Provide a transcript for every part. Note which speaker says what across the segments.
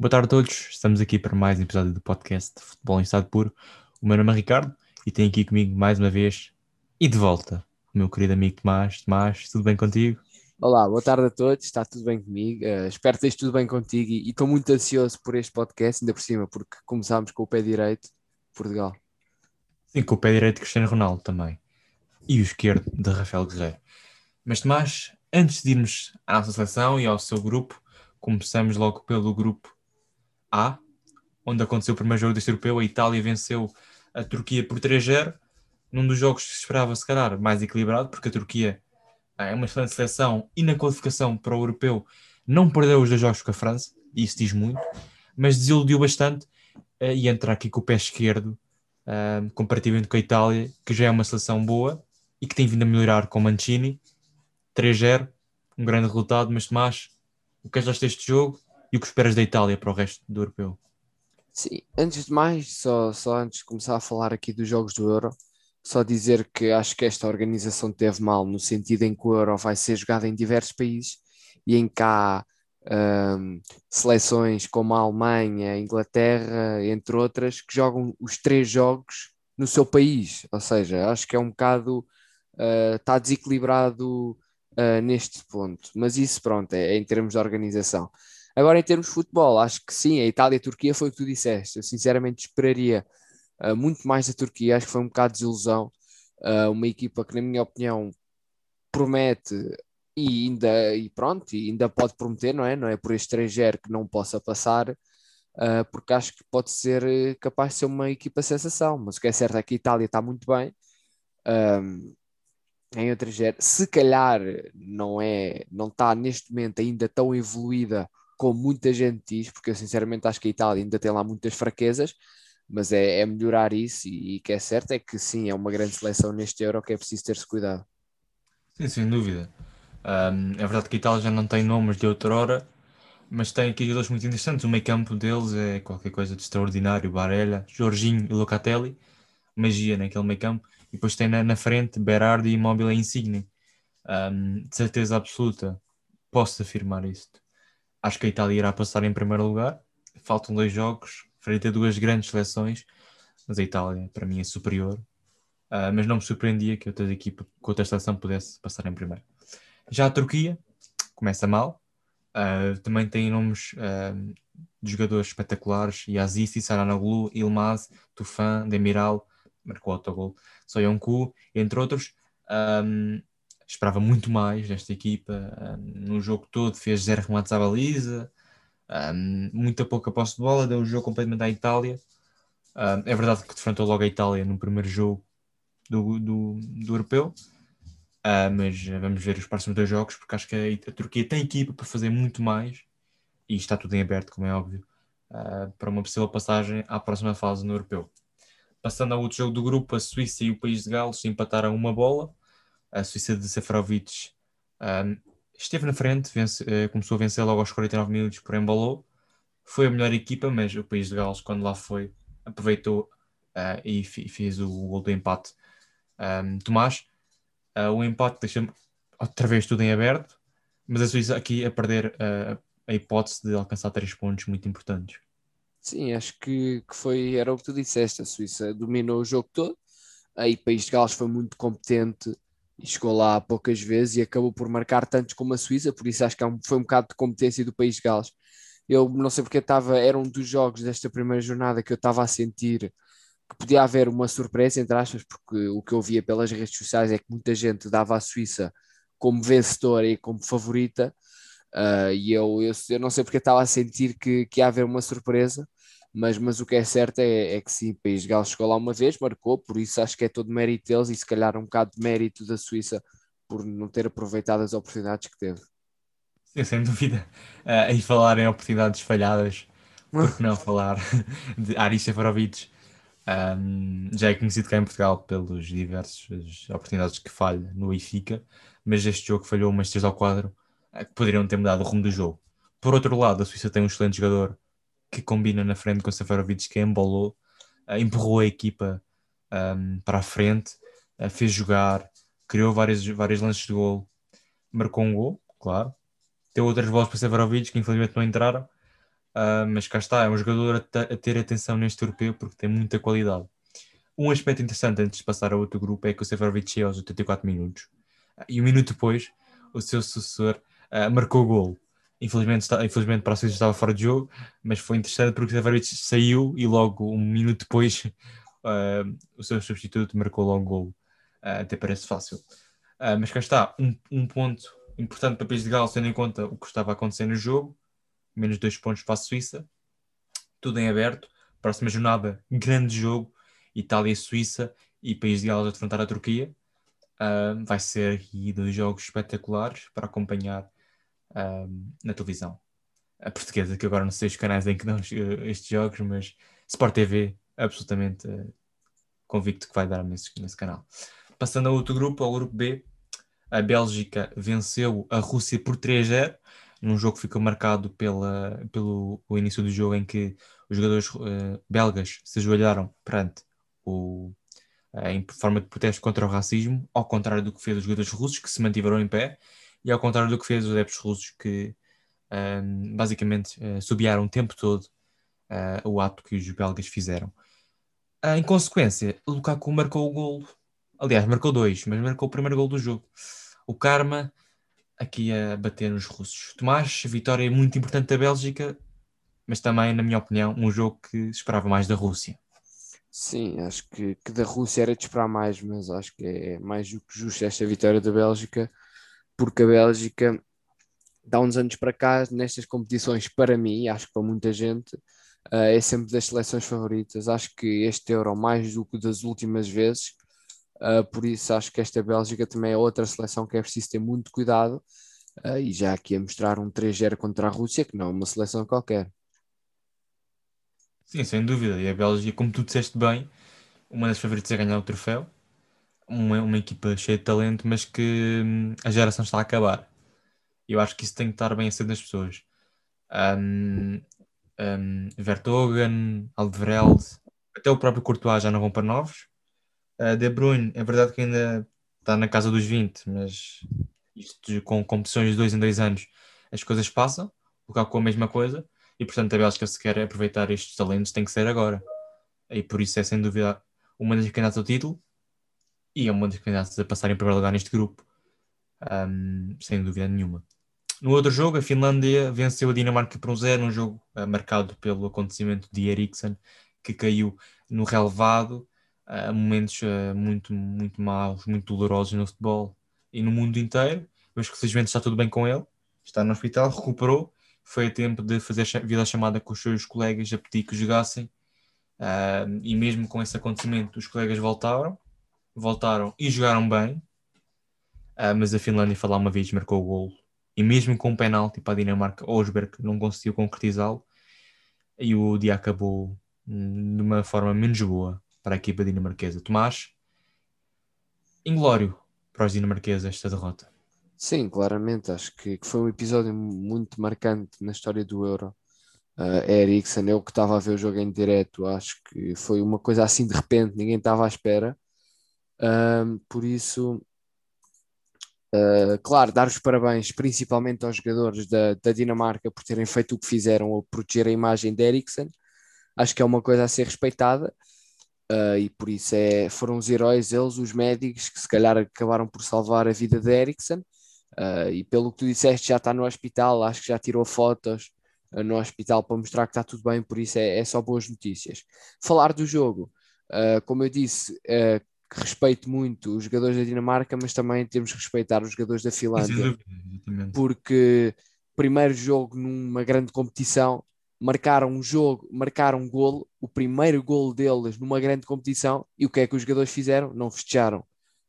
Speaker 1: Boa tarde a todos, estamos aqui para mais um episódio do podcast de Futebol em Estado Puro. O meu nome é Ricardo e tenho aqui comigo mais uma vez e de volta o meu querido amigo Tomás. Tomás, tudo bem contigo?
Speaker 2: Olá, boa tarde a todos, está tudo bem comigo? Uh, espero que esteja tudo bem contigo e estou muito ansioso por este podcast, ainda por cima, porque começámos com o pé direito, Portugal.
Speaker 1: Sim, com o pé direito de Cristiano Ronaldo também e o esquerdo de Rafael Guerreiro. Mas Tomás, antes de irmos à nossa seleção e ao seu grupo, começamos logo pelo grupo a, onde aconteceu o primeiro jogo deste europeu, a Itália venceu a Turquia por 3-0, num dos jogos que se esperava, se calhar, mais equilibrado, porque a Turquia ah, é uma excelente seleção e na qualificação para o europeu não perdeu os dois jogos com a França, e isso diz muito, mas desiludiu bastante ah, e entrar aqui com o pé esquerdo, uh, comparativamente com a Itália, que já é uma seleção boa e que tem vindo a melhorar com Mancini. 3-0, um grande resultado, mas Tomás, o que achaste deste jogo e o que esperas da Itália para o resto do europeu?
Speaker 2: Sim, antes de mais, só, só antes de começar a falar aqui dos jogos do Euro, só dizer que acho que esta organização teve mal, no sentido em que o Euro vai ser jogado em diversos países e em que há um, seleções como a Alemanha, a Inglaterra, entre outras, que jogam os três jogos no seu país. Ou seja, acho que é um bocado. Uh, está desequilibrado uh, neste ponto. Mas isso, pronto, é, é em termos de organização. Agora, em termos de futebol, acho que sim, a Itália e a Turquia foi o que tu disseste. Eu sinceramente esperaria uh, muito mais da Turquia, acho que foi um bocado de desilusão. Uh, uma equipa que, na minha opinião, promete e ainda, e pronto, e ainda pode prometer, não é? Não é por estrangeiro que não possa passar, uh, porque acho que pode ser capaz de ser uma equipa sensação. Mas o que é certo é que a Itália está muito bem. Um, em outras se calhar não é, não está neste momento ainda tão evoluída como muita gente diz, porque eu sinceramente acho que a Itália ainda tem lá muitas fraquezas, mas é, é melhorar isso e, que é certo é que sim, é uma grande seleção neste Euro que é preciso ter-se cuidado.
Speaker 1: Sim, sem dúvida. Um, é verdade que a Itália já não tem nomes de outrora, mas tem aqui jogadores muito interessantes. O meio campo deles é qualquer coisa de extraordinário. Barella, Jorginho e Locatelli. Magia naquele meio campo. E depois tem na, na frente Berardi, Immobile e Insigne. Um, de certeza absoluta, posso afirmar isto. Acho que a Itália irá passar em primeiro lugar. Faltam dois jogos, frente a duas grandes seleções, mas a Itália, para mim, é superior. Uh, mas não me surpreendia que outra equipa, que outra seleção pudesse passar em primeiro. Já a Turquia começa mal, uh, também tem nomes uh, de jogadores espetaculares: Yazisi, Saranoglu, Ilmaz, Tufan, Demiral, marcou autogol, Soyonku, entre outros. Um, esperava muito mais desta equipa. Um, no jogo todo fez zero remates à baliza, um, muita pouca posse de bola, deu o jogo completamente à Itália. Um, é verdade que defrontou logo a Itália no primeiro jogo do, do, do europeu, uh, mas vamos ver os próximos dois jogos, porque acho que a, a, Turquia tem equipa para fazer muito mais e está tudo em aberto, como é óbvio, uh, para uma possível passagem à próxima fase no europeu. Passando ao outro jogo do grupo, a Suíça e o País de Gales empataram uma bola a Suíça de Seferovic um, esteve na frente, vence, uh, começou a vencer logo aos 49 minutos, por embalou. Foi a melhor equipa, mas o país de Gales, quando lá foi, aproveitou uh, e fez o gol do empate. Um, Tomás, uh, o empate deixa outra vez tudo em aberto, mas a Suíça aqui a perder a hipótese de alcançar três pontos muito importantes.
Speaker 2: Sim, acho que, que foi, era o que tu disseste, a Suíça dominou o jogo todo, aí o País de Gales foi muito competente, e chegou lá poucas vezes e acabou por marcar tantos como a Suíça, por isso acho que é foi um bocado de competência do país de Gales. Eu não sei porque estava, era um dos jogos desta primeira jornada que eu estava a sentir que podia haver uma surpresa, entre aspas, porque o que eu via pelas redes sociais é que muita gente dava a Suíça como vencedora e como favorita, uh, e eu, eu, eu, não sei porque estava a sentir que, que ia haver uma surpresa, mas, mas o que é certo é, é que sim, o País de Gales chegou lá uma vez, marcou, por isso acho que é todo mérito deles e se calhar um bocado de mérito da Suíça por não ter aproveitado as oportunidades que teve.
Speaker 1: Sim, sem dúvida. Uh, e falar em oportunidades falhadas, por que não falar de Aris Seferovic? Um, já é conhecido cá em Portugal pelos diversas oportunidades que falha no Benfica, mas este jogo falhou umas 3 ao quadro uh, que poderiam ter mudado o rumo do jogo. Por outro lado, a Suíça tem um excelente jogador que combina na frente com Seferovic, que embolou, uh, empurrou a equipa um, para a frente, uh, fez jogar, criou vários, vários lances de gol, marcou um gol, claro. Deu outras bolas para Seferovic, que infelizmente não entraram. uh, mas cá está, é um jogador a, a, ter atenção neste europeu porque tem muita qualidade. Um aspecto interessante antes de passar a outro grupo é que o Seferovic chega aos 84 minutos e um minuto depois o seu sucessor uh, marcou o gol. Infelizmente, está, infelizmente para a Suíça estava fora de jogo, mas foi interessante porque o Seferovic saiu e logo um minuto depois uh, o seu substituto marcou logo o gol. até parece fácil. mas cá está, um, um ponto importante para o País de Gales, tendo em conta o que estava a acontecer no jogo, menos dois pontos para a Suíça, tudo em aberto. Próxima jornada, grande jogo, Itália e Suíça e País de Gales a defrontar a Turquia. Uh, vai ser aqui dois jogos espetaculares para acompanhar uh, na televisão. A portuguesa, que agora não sei os canais em que dão estes jogos, mas Sport TV, absolutamente uh, convicto que vai dar nesse, nesse canal. Passando a outro grupo, ao grupo B, a Bélgica venceu a Rússia por 3-0, num jogo que ficou marcado pela, pelo o início do jogo em que os jogadores uh, belgas se ajoelharam perante o, uh, em forma de protesto contra o racismo, ao contrário do que fez os jogadores russos, que se mantiveram em pé, e ao contrário do que fez os adeptos russos, que um, basicamente uh, subiaram o tempo todo uh, o ato que os belgas fizeram. Uh, em consequência, Lukaku marcou o golo. Aliás, marcou dois, mas marcou o primeiro gol do jogo. O Karma aqui a bater nos russos. Tomás, vitória muito importante da Bélgica, mas também, na minha opinião, um jogo que esperava mais da Rússia.
Speaker 2: Sim, acho que, que da Rússia era de esperar mais, mas acho que é mais do que justo esta vitória da Bélgica, porque a Bélgica dá uns anos para cá, nestas competições, para mim, acho que para muita gente, uh, é sempre das seleções favoritas. Acho que este Euro, mais do que das últimas vezes, Uh, por isso acho que esta Bélgica também é outra seleção que é preciso ter muito cuidado uh, e já aqui a mostrar um 3-0 contra a Rússia, que não é uma seleção qualquer.
Speaker 1: Sim, sem dúvida. E a Bélgica, como tu disseste bem, uma das favoritas a ganhar o troféu, uma, uma equipa cheia de talento, mas que hum, a geração está a acabar. Eu acho que isso tem que estar bem aceso nas pessoas. Um, um, Vertogen, Alderweireld, até o próprio Courtois já não vão para novos Uh, de Bruyne, é verdade que ainda está na casa dos 20, mas isto com competições de dois em dois anos, as coisas passam, o com a mesma coisa, e portanto a Bélgica se quer aproveitar estes talentos tem que ser agora. E por isso é sem dúvida uma das candidatas ao título e é uma das candidatas a passar em primeiro lugar neste grupo, um, sem dúvida nenhuma. No outro jogo, a Finlândia venceu a Dinamarca por um zero, um jogo uh, marcado pelo acontecimento de Eriksen, que caiu no relevado uh, momentos uh, muito, muito maus, muito dolorosos no futebol e no mundo inteiro, mas que felizmente está tudo bem com ele, está no hospital, recuperou, foi a tempo de fazer vida chamada com os seus colegas a pedir que jogassem, e mesmo com esse acontecimento os colegas voltaram, voltaram e jogaram bem, mas a Finlândia lá uma vez marcou o golo, e mesmo com um penalti para a Dinamarca, Osberg não conseguiu concretizá-lo, e o dia acabou hum, de uma forma menos boa para a equipa dinamarquesa. Tomás, inglório para os dinamarqueses esta derrota.
Speaker 2: Sim, claramente. Acho que, que, foi um episódio muito marcante na história do Euro. Uh, Eriksen, eu que estava a ver o jogo em direto, acho que foi uma coisa assim de repente, ninguém estava à espera. Por isso, uh, claro, dar os parabéns principalmente aos jogadores da, da Dinamarca por terem feito o que fizeram ou proteger a imagem de Eriksen. Acho que é uma coisa a ser respeitada. Uh, e por isso é, foram os heróis, eles, os médicos, que se calhar acabaram por salvar a vida de Eriksen. Uh, e pelo que tu disseste, já está no hospital, acho que já tirou fotos no hospital para mostrar que está tudo bem, por isso é, é só boas notícias. Falar do jogo, como eu disse, respeito muito os jogadores da Dinamarca, mas também temos que respeitar os jogadores da Finlândia, porque primeiro jogo numa grande competição marcaram um jogo, marcaram um golo, o primeiro golo deles numa grande competição, e o que é que os jogadores fizeram? Não festejaram,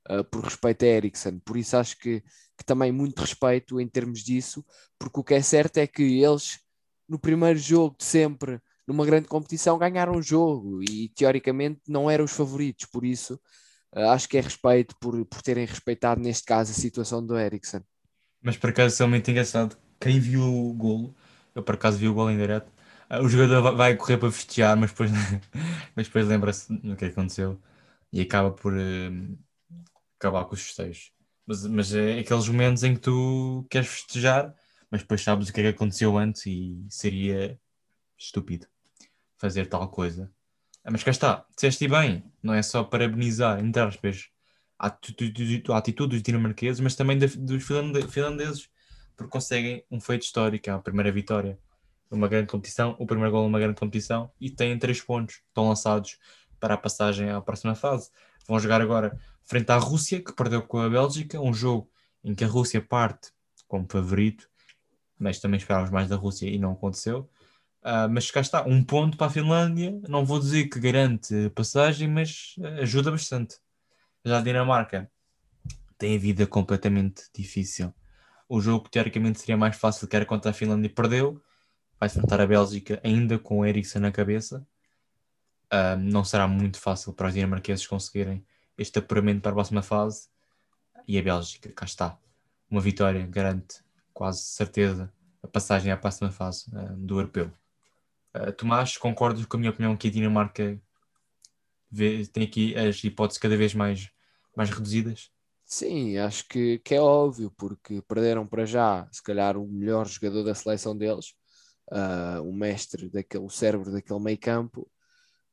Speaker 2: uh, por respeito a Eriksen. Por isso acho que, que também muito respeito em termos disso, porque o que é certo é que eles, no primeiro jogo de sempre, numa grande competição, ganharam o jogo e teoricamente não eram os favoritos, por isso acho que é respeito por, por terem respeitado, neste caso, a situação do Eriksen.
Speaker 1: Mas por acaso é muito engraçado, quem viu o golo, eu por acaso vi o golo em direto, o jogador vai correr para festejar, mas depois, mas depois lembra-se do que aconteceu e acaba por uh, acabar com os festejos. Mas, mas é aqueles momentos em que tu queres festejar, mas depois sabes o que é que aconteceu antes e seria estúpido fazer tal coisa. Ah, mas cá está, disseste bem, não é só parabenizar, entre aspas, a atitude, dos dinamarqueses, mas também dos finlandeses, porque conseguem um feito histórico, é a primeira vitória numa grande competição, o primeiro gol numa grande competição, e têm três pontos, estão lançados para a passagem à próxima fase. Vão jogar agora frente à Rússia, que perdeu com a Bélgica, um jogo em que a Rússia parte como favorito, mas também esperávamos mais da Rússia e não aconteceu. Uh, mas cá está, um ponto para a Finlândia, não vou dizer que garante passagem, mas ajuda bastante. Já a Dinamarca tem a vida completamente difícil. O jogo que teoricamente seria mais fácil que era contra a Finlândia perdeu. Vai enfrentar a Bélgica ainda com o Eriksen na cabeça. Uh, não será muito fácil para os dinamarqueses conseguirem este apuramento para a próxima fase. E a Bélgica, cá está. Uma vitória garante quase certeza a passagem à próxima fase uh, do europeu. Uh, Tomás, concordas com a minha opinião que a Dinamarca vê, tem aqui as hipóteses cada vez mais, mais reduzidas?
Speaker 2: Sim, acho que, que é óbvio, porque perderam para já, se calhar, o melhor jogador da seleção deles, uh, o mestre, daquele, o cérebro daquele meio campo.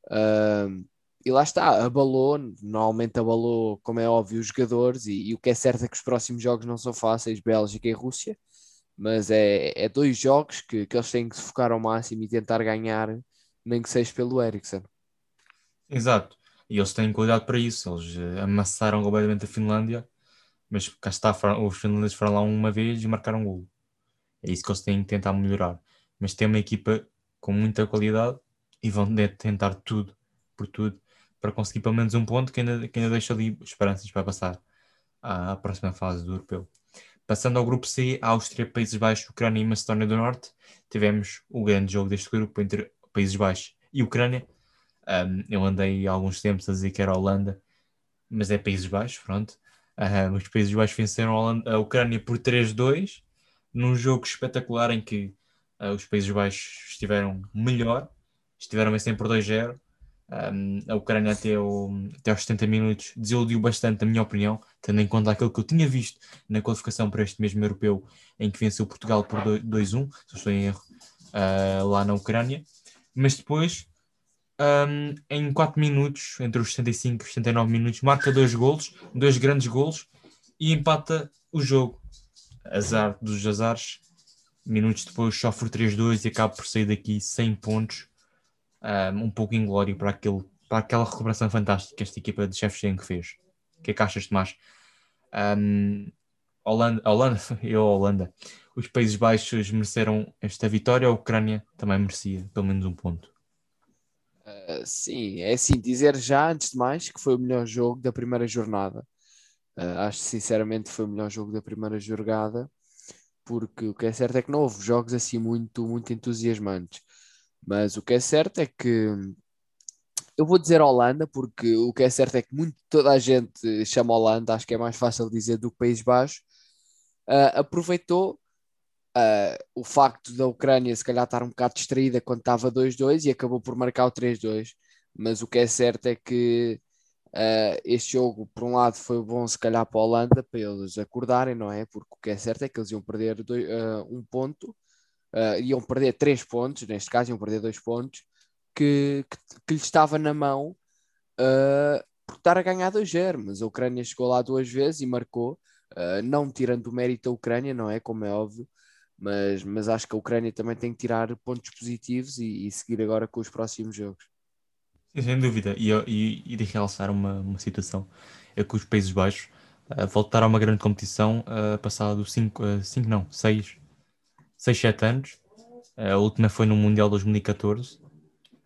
Speaker 2: Uh, e lá está, abalou, normalmente abalou, como é óbvio, os jogadores, e, e, o que é certo é que os próximos jogos não são fáceis, Bélgica e Rússia, mas é, é dois jogos que, que eles têm que se focar ao máximo e tentar ganhar, nem que seja pelo Ericsson.
Speaker 1: Exato, e eles têm cuidado para isso, eles uh, amassaram completamente a Finlândia, mas cá está, os finlandeses foram lá uma vez e marcaram um gol. É isso que eles têm que tentar melhorar. Mas tem uma equipa com muita qualidade e vão tentar tudo, por tudo, para conseguir pelo menos um ponto que ainda, que ainda deixa ali esperanças para passar à próxima fase do europeu. Passando ao grupo C, Áustria, Países Baixos, Ucrânia e Macedónia do Norte, tivemos o grande jogo deste grupo entre Países Baixos e Ucrânia. Um, eu andei há alguns tempos a dizer que era Holanda, mas é Países Baixos, pronto. Os Países Baixos venceram a, Holanda, a Ucrânia por 3-2, num jogo espetacular em que uh, os Países Baixos estiveram melhor, estiveram vencendo por 2-0 um, a Ucrânia até, o, até aos 70 minutos desiludiu bastante, na minha opinião, tendo em conta aquilo que eu tinha visto na qualificação para este mesmo europeu, em que venceu Portugal por 2-1, se estou em erro, uh, lá na Ucrânia. Mas depois, um, em 4 minutos, entre os 65 e 79 minutos, marca dois golos, dois grandes golos, e empata o jogo. Azar dos azares. Minutos depois sofre 3-2 e acaba por sair daqui 100 pontos um, um pouco inglório para, aquele, para aquela recuperação fantástica que esta equipa de Shevchenko fez. O que é que achas, Tomás? Um, Holanda, Holanda, eu Holanda, os Países Baixos mereceram esta vitória, a Ucrânia também merecia pelo menos um ponto.
Speaker 2: Uh, sim, é assim, dizer já antes de mais que foi o melhor jogo da primeira jornada. Uh, acho sinceramente foi o melhor jogo da primeira jornada, porque o que é certo é que não houve jogos assim muito, muito entusiasmantes. Mas o que é certo é que eu vou dizer Holanda, porque o que é certo é que muito, toda a gente chama Holanda, acho que é mais fácil dizer do que País Baixo. Uh, aproveitou uh, o facto da Ucrânia se calhar estar um bocado distraída quando estava 2-2 e acabou por marcar o 3-2. Mas o que é certo é que uh, este jogo, por um lado, foi bom se calhar para a Holanda, para eles acordarem, não é? Porque o que é certo é que eles iam perder dois, um ponto uh, iam perder três pontos, neste caso iam perder dois pontos, que, que, que lhe estava na mão uh, por estar a ganhar 2-0, mas a Ucrânia chegou lá duas vezes e marcou, uh, não tirando o mérito da Ucrânia, não é? Como é óbvio, mas, mas acho que a Ucrânia também tem que tirar pontos positivos e, e seguir agora com os próximos jogos.
Speaker 1: Sem dúvida, e, e, e de realçar uma, uma situação, é que os Países Baixos uh, voltaram a uma grande competição uh, passado 5, 5 uh, não, 6 6, 7 anos. A última foi no Mundial 2014,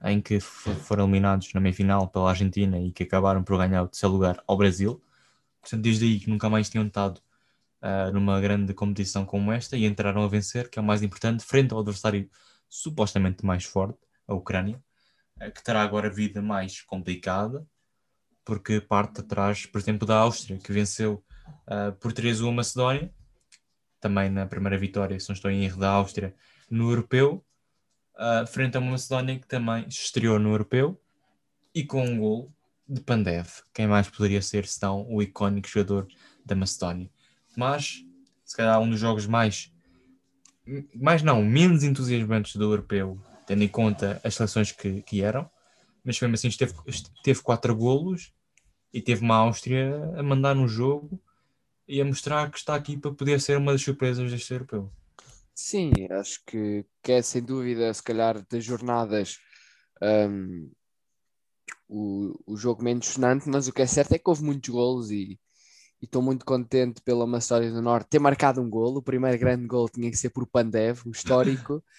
Speaker 1: em que foram eliminados na meia-final pela Argentina e que acabaram por ganhar o terceiro lugar ao Brasil. Portanto, desde aí que nunca mais tinham estado uh, numa grande competição como esta e entraram a vencer, que é o mais importante, frente ao adversário supostamente mais forte, a Ucrânia, uh, que terá agora vida mais complicada, porque parte atrás, por exemplo, da Áustria, que venceu uh, por 3-1 a Macedónia, também na primeira vitória, se não estou em erro, da Áustria no Europeu, uh, frente a uma Macedónia que também estreou no Europeu e com um gol de Pandev. Quem mais poderia ser senão o icónico jogador da Macedónia? Mas, se calhar, um dos jogos mais, mais não, menos entusiasmantes do Europeu tendo em conta as seleções que, que eram, mas mesmo assim esteve, teve quatro golos e teve uma Áustria a mandar no jogo e a mostrar que está aqui para poder ser uma das surpresas deste europeu.
Speaker 2: Sim, acho que, que é sem dúvida, se calhar, das jornadas um, o, o jogo menos sonante, mas o que é certo é que houve muitos golos e estou muito contente pela Macedónia do Norte ter marcado um golo. O primeiro grande gol tinha que ser por Pandev, o histórico.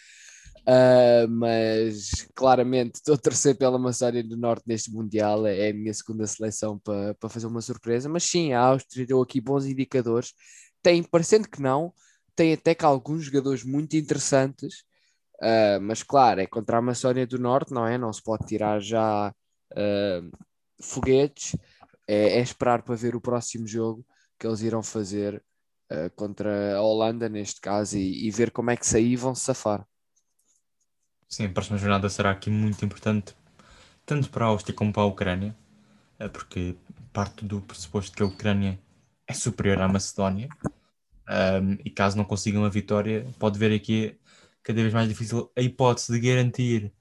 Speaker 2: Uh, mas claramente estou a torcer pela Macedónia do Norte neste Mundial, é a minha segunda seleção para pa fazer uma surpresa. Mas sim, a Áustria deu aqui bons indicadores. Tem, parecendo que não, tem até que alguns jogadores muito interessantes, uh, mas claro, é contra a Macedónia do Norte, não é? Não se pode tirar já uh, foguetes, é, é, esperar para ver o próximo jogo que eles irão fazer contra a Holanda, neste caso, e, e ver como é que sair vão se safar.
Speaker 1: Sim, a próxima jornada será aqui muito importante, tanto para a Áustria como para a Ucrânia, eh, porque parte do pressuposto que a Ucrânia é superior à Macedónia, um, e caso não consigam a vitória, pode ver aqui cada vez mais difícil a hipótese de garantir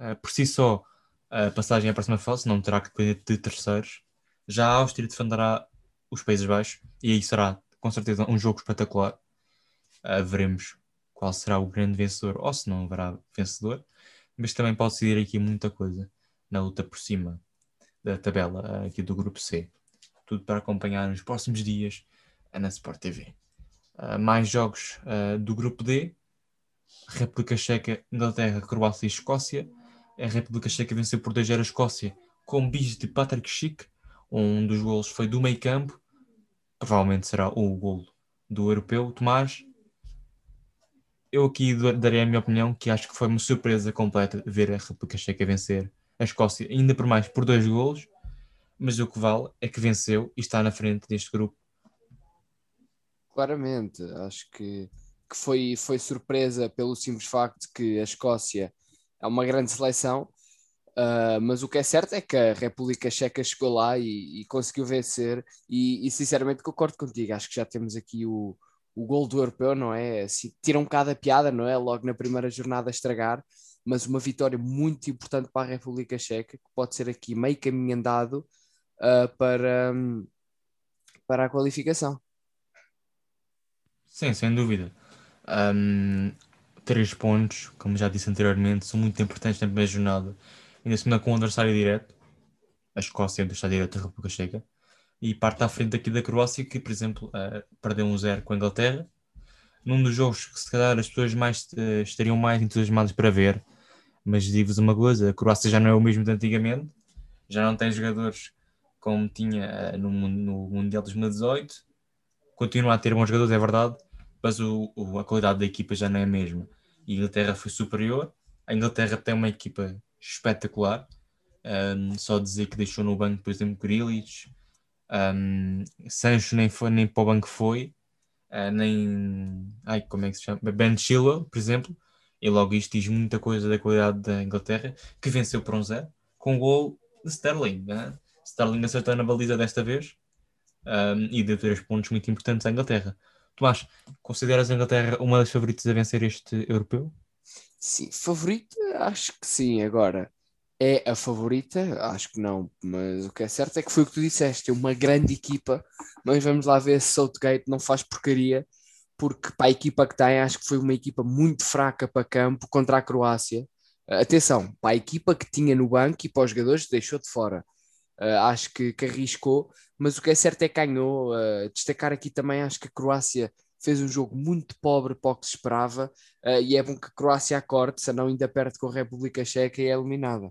Speaker 1: uh, por si só a passagem à próxima fase, não terá que depender de terceiros. Já a Áustria defenderá os Países Baixos, e aí será com certeza um jogo espetacular. Uh, veremos qual será o grande vencedor ou se não haverá vencedor, mas também pode decidir aqui muita coisa na luta por cima da tabela aqui do grupo C. Tudo para acompanhar nos próximos dias na Sport TV. Uh, ah, mais jogos uh, do grupo D: República Checa, Inglaterra, Croácia e Escócia. A República Checa venceu por 2 a Escócia com bis de Patrick Schick. Um dos golos foi do meio campo. Provavelmente será o golo do europeu. Tomás, eu aqui darei a minha opinião, que acho que foi uma surpresa completa ver a República Checa vencer a Escócia, ainda por mais por dois golos, mas o que vale é que venceu e está na frente deste grupo.
Speaker 2: Claramente, acho que, que foi, foi surpresa pelo simples facto que a Escócia é uma grande seleção, uh, mas o que é certo é que a República Checa chegou lá e, e conseguiu vencer, e, e sinceramente concordo contigo, acho que já temos aqui o, o gol do europeu, não é? Assim, tira um bocado a piada, não é? Logo na primeira jornada estragar, mas uma vitória muito importante para a República Checa, que pode ser aqui meio caminho andado uh, para, um, para a qualificação.
Speaker 1: Sim, sem dúvida. Um, três pontos, como já disse anteriormente, são muito importantes na primeira jornada. Ainda se com o adversário direto, a Escócia do estado direto da República Checa e parte à frente aqui da Croácia, que, por exemplo, uh, perdeu um zero com a Inglaterra, num dos jogos que se calhar as pessoas mais uh, estariam mais entusiasmadas para ver. Mas digo-vos uma coisa: a Croácia já não é o mesmo de antigamente, já não tem jogadores como tinha uh, no, no Mundial de 2018, continua a ter bons jogadores, é verdade, mas o, o, a qualidade da equipa já não é a mesma. A Inglaterra foi superior. A Inglaterra tem uma equipa espetacular. Um, só dizer que deixou no banco, por exemplo, Grealish, um, Sancho nem, foi, nem para o banco foi, uh, nem. Ai, como é que se chama? Ben Chilwell, por exemplo, e logo isto diz muita coisa da qualidade da Inglaterra, que venceu por um zero, com o gol de Sterling. Né? Sterling acertou na baliza desta vez um, e deu três pontos muito importantes à Inglaterra. Tomás, consideras a Inglaterra uma das favoritas a vencer este europeu?
Speaker 2: Sim, favorita? Acho que sim. Agora, é a favorita? Acho que não, mas o que é certo é que foi o que tu disseste, é uma grande equipa, mas vamos lá ver se Southgate não faz porcaria, porque para a equipa que tem, acho que foi uma equipa muito fraca para campo contra a Croácia. Atenção, para a equipa que tinha no banco e para os jogadores deixou de fora. Uh, acho que, que, arriscou, mas o que é certo é que ganhou. Uh, destacar aqui também, acho que a Croácia fez um jogo muito pobre para o que se esperava, uh, e é bom que a Croácia acorde, senão ainda perde com a República Checa e é eliminada.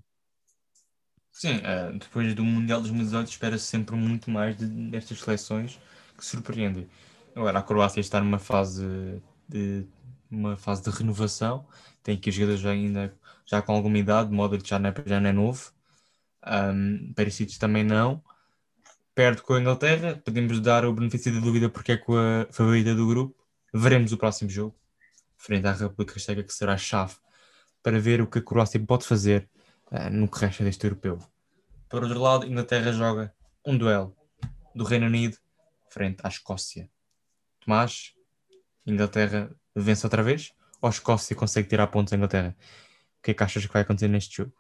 Speaker 1: Sim, uh, depois do Mundial de 2018 espera-se sempre muito mais de, destas seleções que surpreendem. Agora, a Croácia está numa fase de uma fase de renovação, tem aqui os jogadores ainda já com alguma idade, Modric já não é, já não é novo, um, Perisic também não, perde com a Inglaterra, podemos dar o benefício da dúvida porque é com a favorita do grupo, veremos o próximo jogo, frente à República Checa, que será a chave para ver o que a Croácia pode fazer uh, no que resta deste europeu. Por outro lado, Inglaterra joga um duelo do Reino Unido frente à Escócia. Tomás, Inglaterra vence outra vez ou a Escócia consegue tirar pontos à Inglaterra? que é que achas que vai acontecer neste jogo?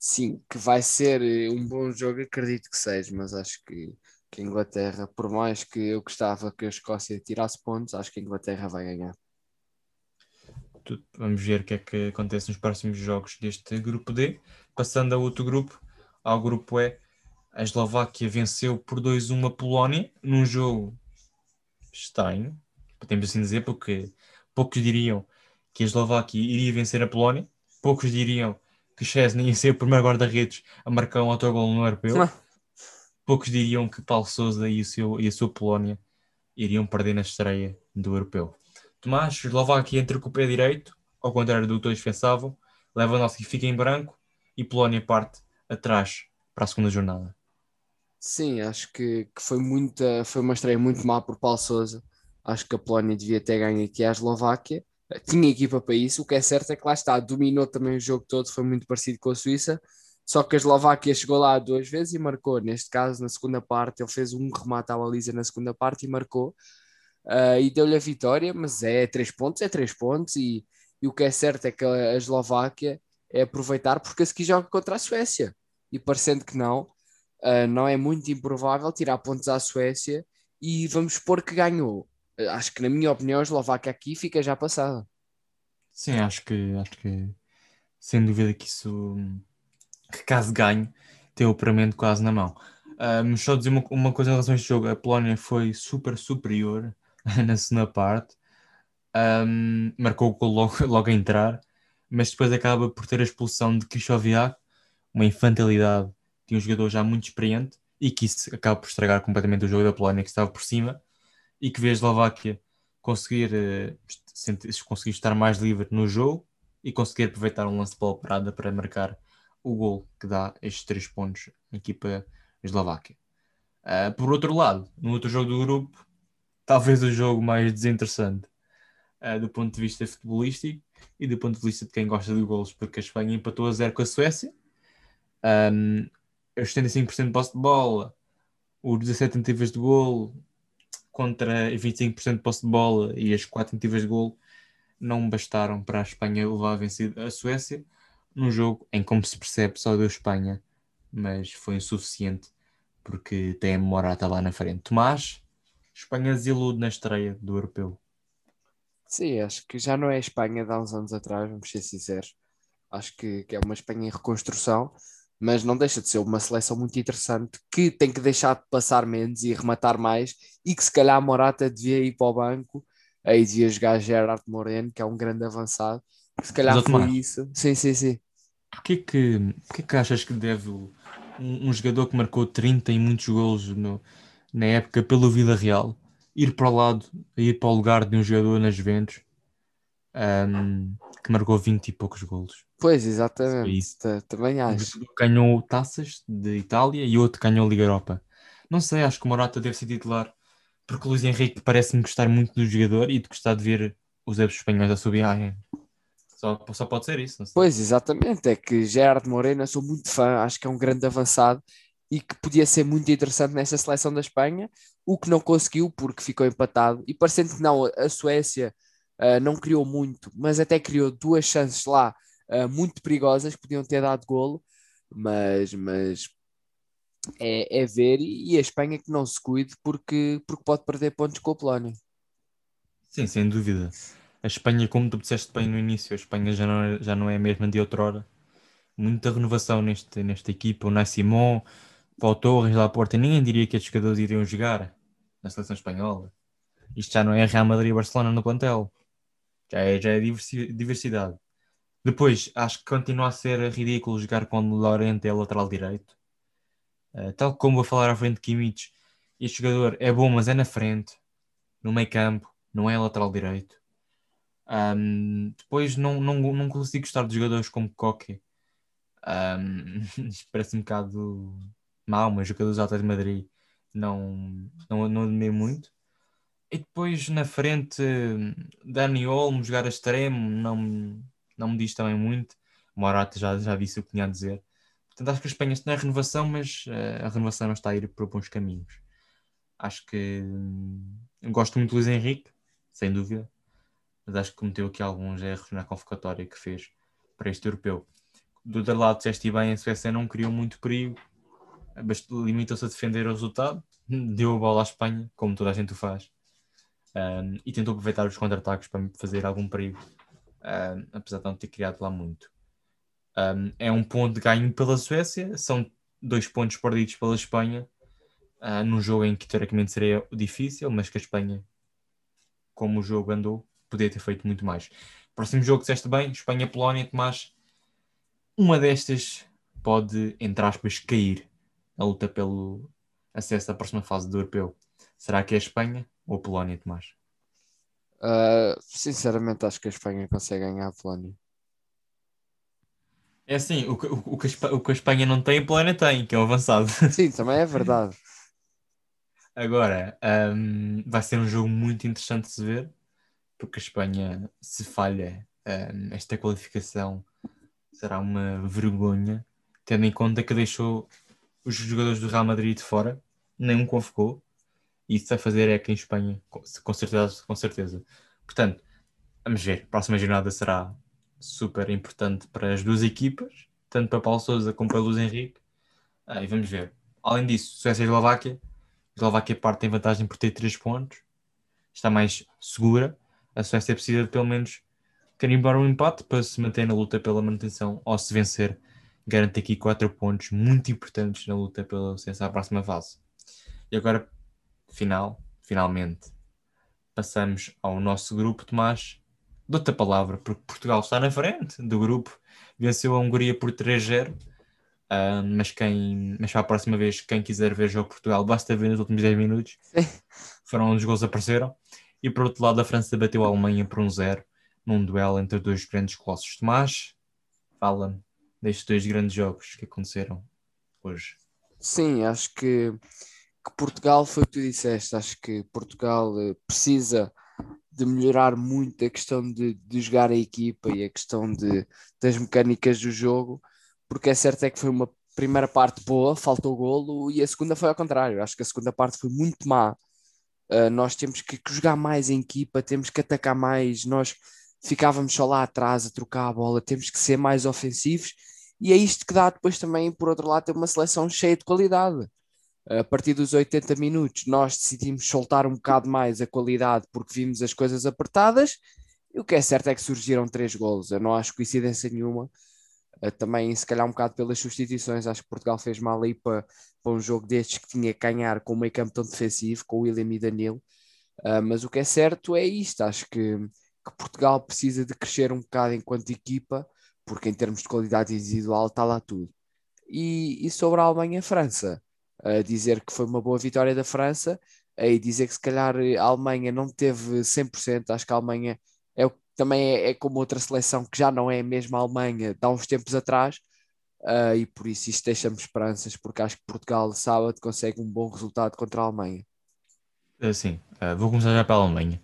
Speaker 2: Sim, que vai ser eh, um bom jogo, acredito que seja, mas acho que, que a Inglaterra, por mais que eu gostava que a Escócia tirasse pontos, acho que a Inglaterra vai ganhar.
Speaker 1: Vamos ver o que é que acontece nos próximos jogos deste grupo D. Passando a outro grupo, ao grupo E, a Eslováquia venceu por 2-1 a Polónia num jogo estranho, podemos assim dizer, porque poucos diriam que a Eslováquia iria vencer a Polónia, poucos diriam que Chesney ia ser o primeiro guarda-redes a marcar um autogol no europeu, ah. poucos diriam que Paulo Sousa e, o seu, e a sua Polónia iriam perder na estreia do europeu. Tomás, Eslováquia entra com o pé direito, ao contrário do que todos pensavam, Lewandowski fica em branco e Polónia parte atrás para a segunda jornada.
Speaker 2: Sim, acho que, que foi, muita, foi uma estreia muito má por Paulo Sousa. Acho que a Polónia devia ter ganho aqui à Eslováquia. Tinha equipa para isso. O que é certo é que lá está, dominou também o jogo todo, foi muito parecido com a Suíça. Só que a Eslováquia chegou lá duas vezes e marcou. Neste caso, na segunda parte, ele fez um remate à baliza na segunda parte e marcou. Uh, e deu-lhe a vitória, mas é três pontos, é três pontos. E, e o que é certo é que a Eslováquia é aproveitar porque a seguir joga contra a Suécia. E parecendo que não, uh, não é muito improvável tirar pontos à Suécia e vamos supor que ganhou. Uh, acho que, na minha opinião, a Eslováquia aqui fica já passada.
Speaker 1: Sim, acho que, acho que sem dúvida que isso, que caso ganhe, tem o operamento quase na mão. Mas só dizer uma, uma coisa em relação a este jogo: a Polónia foi super superior na segunda parte, um, marcou o gol logo, logo a entrar, mas depois acaba por ter a expulsão de Krychowiak, uma infantilidade tinha um jogador já muito experiente e que isso acaba por estragar completamente o jogo da Polónia que estava por cima e que vê a Eslováquia conseguir, uh, conseguir estar mais livre no jogo e conseguir aproveitar um lance de bola parada para marcar o gol que dá estes três pontos à equipa Eslováquia. Uh, por outro lado, no outro jogo do grupo, talvez o jogo mais desinteressante uh, do ponto de vista futebolístico e do ponto de vista de quem gosta de golos, porque a Espanha empatou a zero com a Suécia. Um, os 75% de posse de bola, os 17 tentativas de gol contra 25% de posse de bola e as 4 tentativas de gol não bastaram para a Espanha levar a vencer a Suécia num jogo em como se percebe só deu Espanha, mas foi insuficiente porque tem a Morata lá na frente. Tomás, Espanha desilude na estreia do europeu.
Speaker 2: Sim, acho que já não é a Espanha de há uns anos atrás, vamos ser sinceros. Acho que, que é uma Espanha em reconstrução mas não deixa de ser uma seleção muito interessante que tem que deixar de passar menos e rematar mais e que se calhar a Morata devia ir para o banco. Aí devia jogar Gerard Moreno que é um grande avançado. Se calhar Exato, foi isso. Sim, sim, sim.
Speaker 1: Porquê que, porquê que achas que deve um, um, jogador que marcou 30 e muitos golos no, na época pelo Vida Real ir para o lado, ir para o lugar de um jogador nas Juventus um, que marcou 20 e poucos golos
Speaker 2: Pois, exatamente. Também acho.
Speaker 1: Um ganhou taças de Itália e outro ganhou Liga Europa. Não sei, acho que o Morata deve ser titular, porque o Luís Henrique parece-me gostar muito do jogador e de gostar de ver os espanhóis a subir. Só, só pode ser isso.
Speaker 2: Pois, exatamente. É que Gerard Moreno, sou muito fã, acho que é um grande avançado e que podia ser muito interessante nessa seleção da Espanha, o que não conseguiu porque ficou empatado. E parecendo que não, a Suécia uh, não criou muito, mas até criou duas chances lá uh, muito perigosas que podiam ter dado golo, mas, mas é, é ver e a Espanha que não se cuide porque, porque pode perder pontos com a Polónia.
Speaker 1: Sim, sem dúvida. A Espanha, como tu disseste bem no início, a Espanha já não é, já não é a mesma de outrora. Muita renovação neste, nesta equipa. O Nassimon, Torres lá à porta. Ninguém diria que estes jogadores iriam jogar na seleção espanhola. Isto já não é Real Madrid e Barcelona no plantel. Já é, já é diversidade. Depois, acho que continua a ser ridículo jogar com Lorente a lateral direito. Uh, tal como vou falar à frente de Kimmich, este jogador é bom, mas é na frente, no meio campo, não é lateral direito. Um, depois, não, não, não consigo gostar de jogadores como Coque. Um, parece um bocado mau, mas jogadores do Atlético de Madrid não, não, não admiro muito. E depois na frente, Dani Olmo jogar a extremo, não, não me diz também muito. Morata já, já disse o que tinha a dizer. Portanto, acho que a Espanha está na renovação, mas uh, a renovação não está a ir por bons caminhos. Acho que hum, gosto muito do Luís Henrique, sem dúvida, mas acho que cometeu aqui alguns erros na convocatória que fez para este europeu. Do outro lado, disseste bem, a Suécia não criou muito perigo, limitou-se a defender o resultado, deu a bola à Espanha, como toda a gente o faz, um, e tentou aproveitar os contra-ataques para fazer algum perigo, um, apesar de não ter criado lá muito. Um, é um ponto de ganho pela Suécia, são dois pontos perdidos pela Espanha, uh, num jogo em que teoricamente seria difícil, mas que a Espanha, como o jogo andou, poderia ter feito muito mais. Próximo jogo, disseste bem, Espanha-Polónia, Tomás. Uma destas pode, entre aspas, cair na luta pelo acesso à próxima fase do europeu. Será que é a Espanha ou a Polónia, Tomás?
Speaker 2: Uh, sinceramente, acho que a Espanha consegue ganhar a Polónia.
Speaker 1: É assim, o que, o, o, que a Espanha, o que a Espanha não tem, a Polónia tem, que é o avançado.
Speaker 2: Sim, também é verdade.
Speaker 1: Agora, um, vai ser um jogo muito interessante de se ver, porque a Espanha, se falha um, esta qualificação, será uma vergonha, tendo em conta que deixou os jogadores do Real Madrid de fora, nenhum convocou, e isso vai fazer é que em Espanha, com certeza, com certeza. Portanto, vamos ver, a próxima jornada será super importante para as duas equipas, tanto para Paulo Souza como para Luís Henrique. Ah, e vamos ver. Além disso, Suécia e Eslováquia. A Eslováquia parte tem vantagem por ter 3 pontos, está mais segura. A Suécia precisa de pelo menos carimbar um empate para se manter na luta pela manutenção, ou se vencer, garante aqui 4 pontos muito importantes na luta pela licença à próxima fase. E agora, final, finalmente, passamos ao nosso grupo, Tomás dou-te a palavra, porque Portugal está na frente do grupo, venceu a Hungria por 3-0. Uh, mas, quem, mas para a próxima vez, quem quiser ver o jogo Portugal, basta ver nos últimos 10 minutos. Foram onde os gols apareceram. E por outro lado, a França bateu a Alemanha por 1-0 num duelo entre dois grandes colossos. Tomás, fala-me destes dois grandes jogos que aconteceram hoje.
Speaker 2: Sim, acho que, que Portugal foi o que tu disseste. Acho que Portugal eh, precisa de melhorar muito a questão de, de jogar a equipa e a questão de, das mecânicas do jogo, porque é certo é que foi uma primeira parte boa, faltou golo, e a segunda foi ao contrário. Acho que a segunda parte foi muito má. Uh, nós temos que, que, jogar mais em equipa, temos que atacar mais, nós ficávamos só lá atrás a trocar a bola, temos que ser mais ofensivos, e é isto que dá depois também, por outro lado, ter uma seleção cheia de qualidade a partir dos 80 minutos, nós decidimos soltar um bocado mais a qualidade porque vimos as coisas apertadas. E o que é certo é que surgiram três golos. Eu não acho coincidência nenhuma. Também, se calhar, um bocado pelas substituições. Acho que Portugal fez mal aí para, para um jogo destes que tinha que ganhar com um meio campo tão defensivo, com o William e Danilo. Uh, mas o que é certo é isto. Acho que, que Portugal precisa de crescer um bocado enquanto equipa, porque em termos de qualidade individual está lá tudo. E, e sobre a Alemanha e a França, a dizer que foi uma boa vitória da França e dizer que se calhar a Alemanha não teve 100%, acho que a Alemanha é, também é, é como outra seleção que já não é a mesma Alemanha de há uns tempos atrás, uh, e por isso isto deixa-me esperanças, porque acho que Portugal sábado consegue um bom resultado contra a Alemanha.
Speaker 1: Eh, sim, uh, vou começar já pela Alemanha.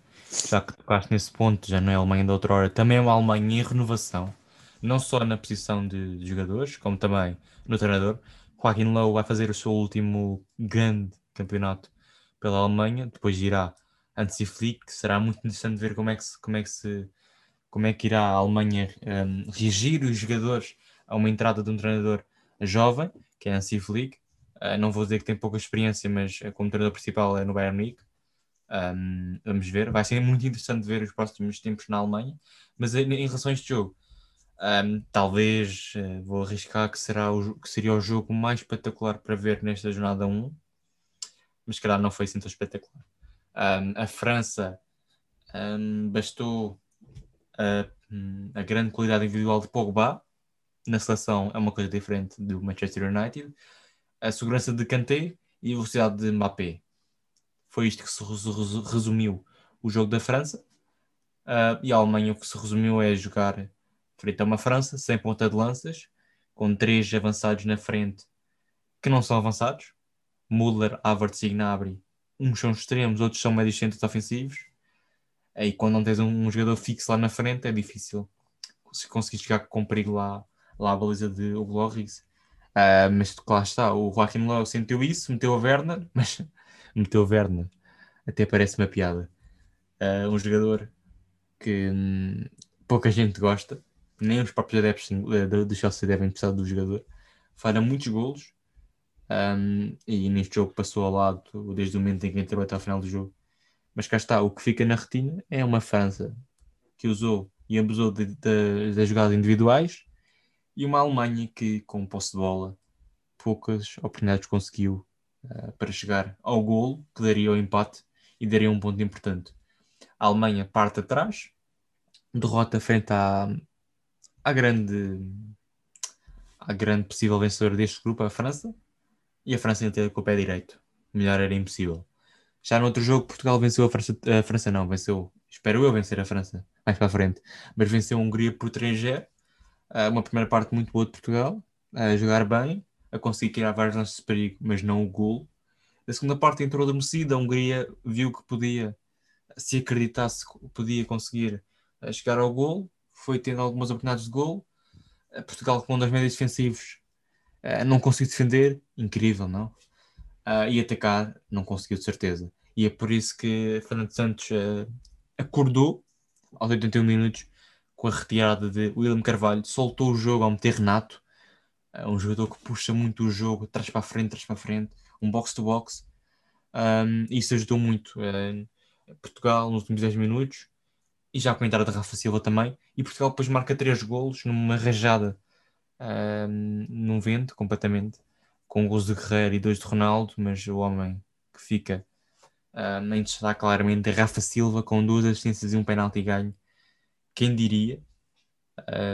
Speaker 1: Já que tocaste nesse ponto, já não é a Alemanha da outra hora, também é uma Alemanha em renovação, não só na posição de, jogadores, como também no treinador. Joaquim Lowe vai fazer o seu último grande campeonato pela Alemanha, depois irá antes Flick, será muito interessante ver como é que, se, como é que, se, como é que irá a Alemanha um, os jogadores a uma entrada de um treinador jovem, que é Hansi Flick. Uh, não vou dizer que tem pouca experiência, mas uh, como treinador principal é no Bayern Munich. Um, vamos ver, vai ser muito interessante ver os próximos tempos na Alemanha. Mas em, em relação a este jogo, um, talvez uh, vou arriscar que, será o, que seria o jogo mais espetacular para ver nesta jornada 1, mas calhar não foi assim tão espetacular. Um, a França bastou a, a, grande qualidade individual de Pogba, na seleção é uma coisa diferente do Manchester United, a segurança de Kanté e a velocidade de Mbappé. Foi isto que se resumiu o jogo da França. Uh, e a Alemanha o que se resumiu é jogar frente a uma França sem ponta de lanças, com três avançados na frente que não são avançados. Müller, Havertz e Gnabry. Uns são extremos, outros são médios centros ofensivos. E quando não tens um, um, jogador fixo lá na frente, é difícil se conseguir chegar com perigo lá, lá à baliza de Hugo Lloris. Uh, mas lá está, o Joaquim Lowe sentiu isso, meteu a Werner, mas meteu Werner. Até parece uma piada. Uh, um jogador que hum, pouca gente gosta, nem os próprios adeptos do Chelsea devem precisar do jogador. Falha muitos golos um, e neste jogo passou ao lado desde o momento em que entrou até ao final do jogo. Mas cá está, o que fica na retina é uma França que usou e abusou das jogadas individuais e uma Alemanha que, com posse de bola, poucas oportunidades conseguiu uh, para chegar ao golo, que daria o empate e daria um ponto importante. A Alemanha parte atrás, derrota frente à, à grande à grande possível vencedora deste grupo, a França, e a França inteira com o pé direito. Melhor era impossível. Já no outro jogo, Portugal venceu a França, a França não, venceu, espero eu vencer a França, mais para a frente, mas venceu a Hungria por 3-0. Uh, uma primeira parte muito boa de Portugal, a jogar bem, a conseguir criar vários lances de perigo, mas não o golo. A segunda parte entrou adormecida, a Hungria viu que podia, se acreditasse, podia conseguir uh, chegar ao golo, foi tendo algumas oportunidades de golo. Uh, Portugal com um dos médios defensivos não conseguiu defender, incrível, não? e atacar, não conseguiu de certeza. E é por isso que Fernando Santos acordou aos 81 minutos com a retirada de William Carvalho, soltou o jogo ao meter Renato, uh, um jogador que puxa muito o jogo, traz para a frente, traz para a frente, um box-to-box. Um, isso ajudou muito uh, Portugal nos últimos 10 minutos e já com a entrada de Rafa Silva também. E Portugal depois marca 3 golos numa rajada um, num vento completamente, com gols de Guerreiro e dois de Ronaldo, mas o homem que fica um, em destaque claramente é Rafa Silva com duas assistências e um penalti ganho. Quem diria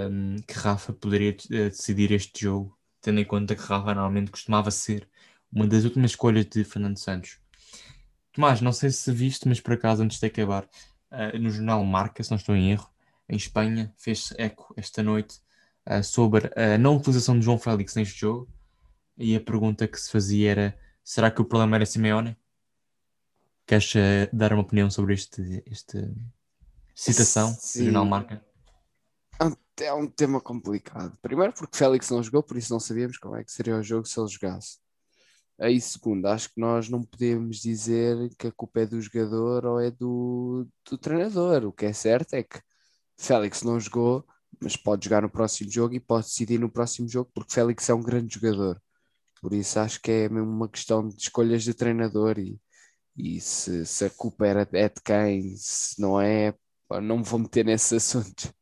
Speaker 1: um, que Rafa poderia eh, decidir este jogo, tendo em conta que Rafa normalmente costumava ser uma das últimas escolhas de Fernando Santos. Tomás, não sei se viste, mas por acaso, antes de acabar, uh, no jornal Marca, se não estou em erro, em Espanha, fez eco esta noite uh, sobre a não utilização de João Félix neste jogo e a pergunta que se fazia era: será que o problema era Simeone? Queres uh, dar uma opinião sobre este, este citação Sim. do jornal Marca?
Speaker 2: É, um tema complicado. Primeiro porque Félix não jogou, por isso não sabíamos como é que seria o jogo se ele jogasse. Aí, segundo, acho que nós não podemos dizer que a culpa é do jogador ou é do, do treinador. O que é certo é que Félix não jogou, mas pode jogar no próximo jogo e pode decidir no próximo jogo, porque Félix é um grande jogador. Por isso acho que é mesmo uma questão de escolhas de treinador e, e se, se a culpa era, é de quem, se não é, não me vou meter nesse assunto.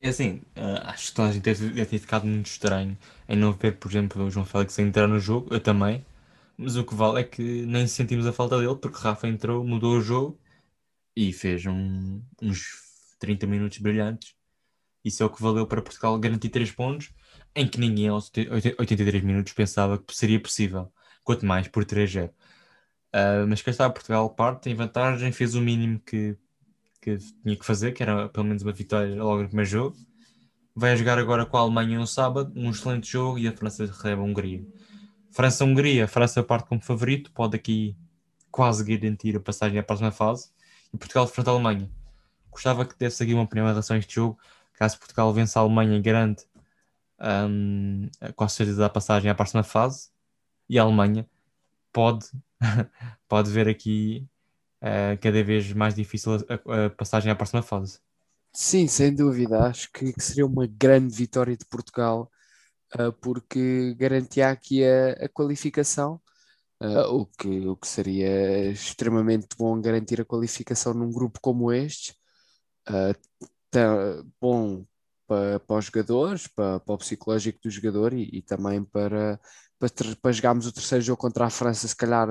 Speaker 1: É assim, uh, acho que toda a gente deve, ter ficado muito estranho em não ver, por exemplo, o João Félix entrar no jogo, eu também, mas o que vale é que nem sentimos a falta dele, porque Rafa entrou, mudou o jogo e fez um, uns 30 minutos brilhantes. Isso é o que valeu para Portugal garantir 3 pontos, em que ninguém aos 83 minutos pensava que seria possível, quanto mais por 3-0. Uh, mas cá está, Portugal parte em vantagem, fez o mínimo que, que tinha que fazer, que era pelo menos uma vitória logo no primeiro jogo. Vai jogar agora com a Alemanha no sábado, um excelente jogo, e a França recebe a Hungria. França-Hungria, a França parte como favorito, pode aqui quase garantir a passagem à próxima fase. E Portugal frente à Alemanha. Gostava que desse aqui uma opinião em relação a este jogo. Caso Portugal vença a Alemanha garante um, com a certeza da passagem à próxima fase, e a Alemanha pode, pode ver aqui uh, cada vez mais difícil a, a, passagem à próxima fase.
Speaker 2: Sim, sem dúvida. Acho que, que seria uma grande vitória de Portugal, uh, porque garantia aqui a, a qualificação. Uh, o, que, o que seria extremamente bom garantir a qualificação num grupo como este. Tá bom para, para os jogadores, para, para o psicológico do jogador e, e também para, para, para jogarmos o terceiro jogo contra a França, se calhar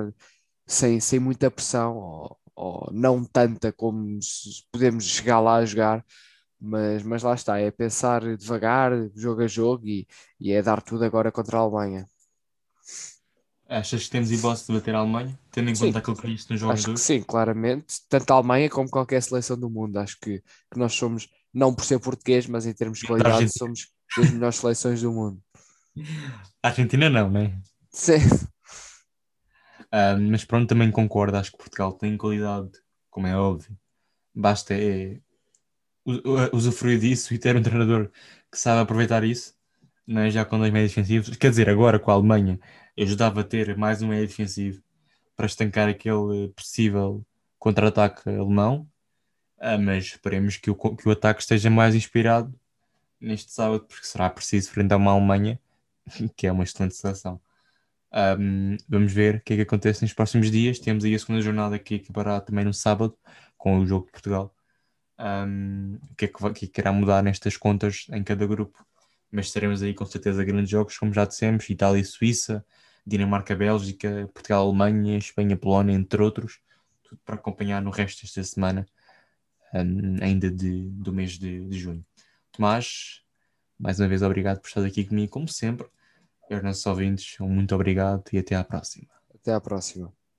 Speaker 2: sem, sem muita pressão, ou, ou não tanta como podemos chegar lá a jogar, mas, mas lá está, é pensar devagar, jogo a jogo, e, e é dar tudo agora contra a Alemanha.
Speaker 1: Achas que temos hipótese de bater a Alemanha, tendo em sim, conta aquilo que viste no jogo
Speaker 2: Acho que sim, claramente. Tanto a Alemanha como qualquer seleção do mundo. Acho que, que nós somos, não por ser português, mas em termos de qualidade, somos das melhores seleções do mundo.
Speaker 1: A Argentina não, né?
Speaker 2: Sim.
Speaker 1: Mas pronto, também concordo. Acho que Portugal tem qualidade, como é óbvio. Basta é, usufruir disso e ter um treinador que sabe aproveitar isso, né? já com dois meios defensivos. Quer dizer, agora com a Alemanha, ajudava a ter mais um meio defensivo para estancar aquele possível contra-ataque alemão. Uh, mas esperemos que o, que o ataque esteja mais inspirado neste sábado, porque será preciso frente a uma Alemanha, que é uma excelente seleção. Um, vamos ver o que é que acontece nos próximos dias. Temos aí a segunda jornada que acabará também no sábado, com o jogo de Portugal. Um, o que é que, vai, que, é que irá mudar nestas contas em cada grupo? Mas teremos aí com certeza grandes jogos, como já dissemos: Itália e Suíça, Dinamarca, Bélgica, Portugal, Alemanha, Espanha, Polónia, entre outros. Tudo para acompanhar no resto desta semana, um, ainda de, do mês de, de junho. Tomás, mais uma vez obrigado por estar aqui comigo, como sempre. Aos nossos ouvintes, muito obrigado e até à próxima.
Speaker 2: Até à próxima.